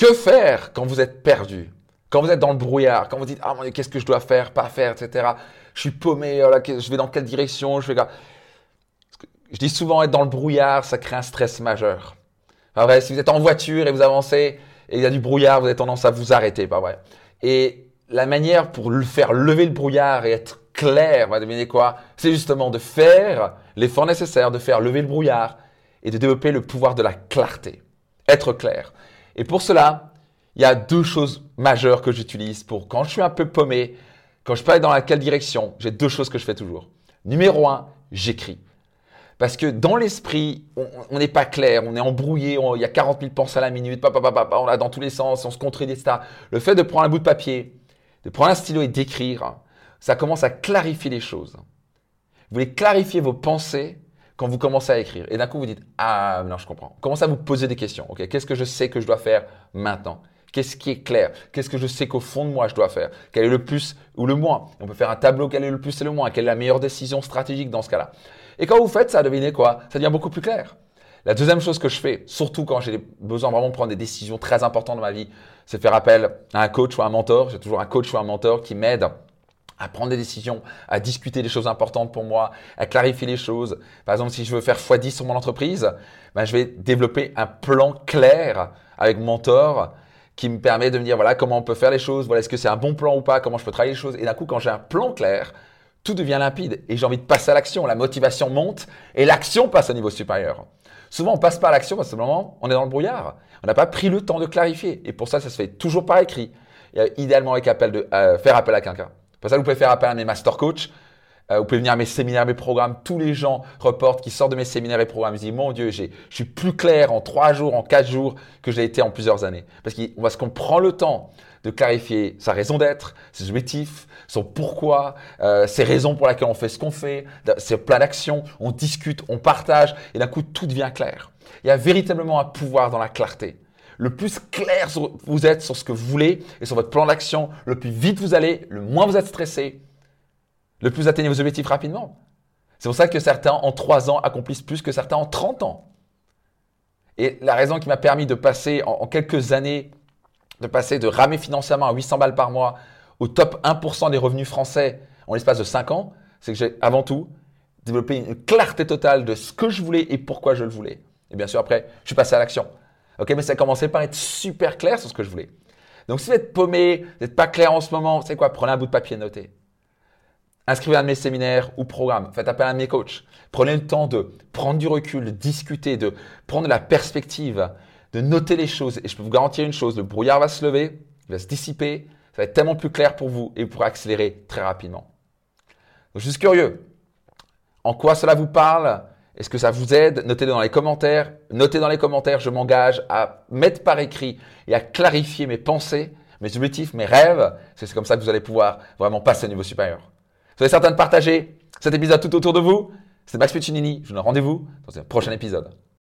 Que faire quand vous êtes perdu? Quand vous êtes dans le brouillard, quand vous dites Ah mon qu'est-ce que je dois faire, pas faire, etc. Je suis paumé, oh je vais dans quelle direction je, je dis souvent être dans le brouillard, ça crée un stress majeur. Pas vrai, si vous êtes en voiture et vous avancez et il y a du brouillard, vous avez tendance à vous arrêter, pas vrai? Et la manière pour le faire lever le brouillard et être clair, va devenir quoi? C'est justement de faire l'effort nécessaire, de faire lever le brouillard et de développer le pouvoir de la clarté. Être clair. Et pour cela, il y a deux choses majeures que j'utilise pour quand je suis un peu paumé, quand je ne sais pas dans laquelle direction, j'ai deux choses que je fais toujours. Numéro un, j'écris. Parce que dans l'esprit, on n'est pas clair, on est embrouillé, il y a 40 000 pensées à la minute, on a dans tous les sens, on se contredit, etc. Le fait de prendre un bout de papier, de prendre un stylo et d'écrire, ça commence à clarifier les choses. Vous voulez clarifier vos pensées quand vous commencez à écrire. Et d'un coup, vous dites Ah, non, je comprends. Commencez à vous poser des questions. Ok, Qu'est-ce que je sais que je dois faire maintenant? Qu'est-ce qui est clair? Qu'est-ce que je sais qu'au fond de moi, je dois faire? Quel est le plus ou le moins? On peut faire un tableau, quel est le plus et le moins? Quelle est la meilleure décision stratégique dans ce cas-là? Et quand vous faites ça, devinez quoi? Ça devient beaucoup plus clair. La deuxième chose que je fais, surtout quand j'ai besoin vraiment de prendre des décisions très importantes dans ma vie, c'est faire appel à un coach ou à un mentor. J'ai toujours un coach ou un mentor qui m'aide à prendre des décisions, à discuter des choses importantes pour moi, à clarifier les choses. Par exemple, si je veux faire x10 sur mon entreprise, ben, je vais développer un plan clair avec mon mentor qui me permet de me dire voilà comment on peut faire les choses, voilà est-ce que c'est un bon plan ou pas, comment je peux travailler les choses. Et d'un coup, quand j'ai un plan clair, tout devient limpide et j'ai envie de passer à l'action. La motivation monte et l'action passe au niveau supérieur. Souvent, on passe pas à l'action parce que moment, on est dans le brouillard. On n'a pas pris le temps de clarifier. Et pour ça, ça se fait toujours par écrit. idéalement avec appel de, euh, faire appel à quelqu'un. Pour ça, vous pouvez faire appel à mes master coach. Euh, vous pouvez venir à mes séminaires, mes programmes. Tous les gens reportent qui sortent de mes séminaires et programmes. Ils disent, mon Dieu, je suis plus clair en trois jours, en quatre jours que j'ai été en plusieurs années. Parce qu'on prend le temps de clarifier sa raison d'être, ses objectifs, son pourquoi, euh, ses raisons pour lesquelles on fait ce qu'on fait, ses plans d'action, on discute, on partage, et d'un coup, tout devient clair. Il y a véritablement un pouvoir dans la clarté le plus clair vous êtes sur ce que vous voulez et sur votre plan d'action, le plus vite vous allez, le moins vous êtes stressé, le plus atteignez vos objectifs rapidement. C'est pour ça que certains en 3 ans accomplissent plus que certains en 30 ans. Et la raison qui m'a permis de passer en, quelques années, de passer de ramer financièrement à 800 balles par mois au top 1% des revenus français en l'espace de 5 ans, c'est que j'ai avant tout développé une clarté totale de ce que je voulais et pourquoi je le voulais. Et bien sûr, après, je suis passé à l'action. Ok, mais ça a commencé par être super clair sur ce que je voulais. Donc, si vous êtes paumé, vous n'êtes pas clair en ce moment, c'est quoi Prenez un bout de papier, notez. Inscrivez un de mes séminaires ou programmes. Faites appel à un de mes coachs. Prenez le temps de prendre du recul, de discuter, de prendre la perspective, de noter les choses. Et je peux vous garantir une chose, le brouillard va se lever, il va se dissiper, ça va être tellement plus clair pour vous et vous pourrez accélérer très rapidement. Donc, je suis curieux. En quoi cela vous parle? Est-ce que ça vous aide? Notez-le dans les commentaires. Notez dans les commentaires, je m'engage à mettre par écrit et à clarifier mes pensées, mes objectifs, mes rêves. C'est comme ça que vous allez pouvoir vraiment passer au niveau supérieur. Soyez certain de partager cet épisode tout autour de vous. C'est Max Puccinini. Je vous donne rendez-vous dans un prochain épisode.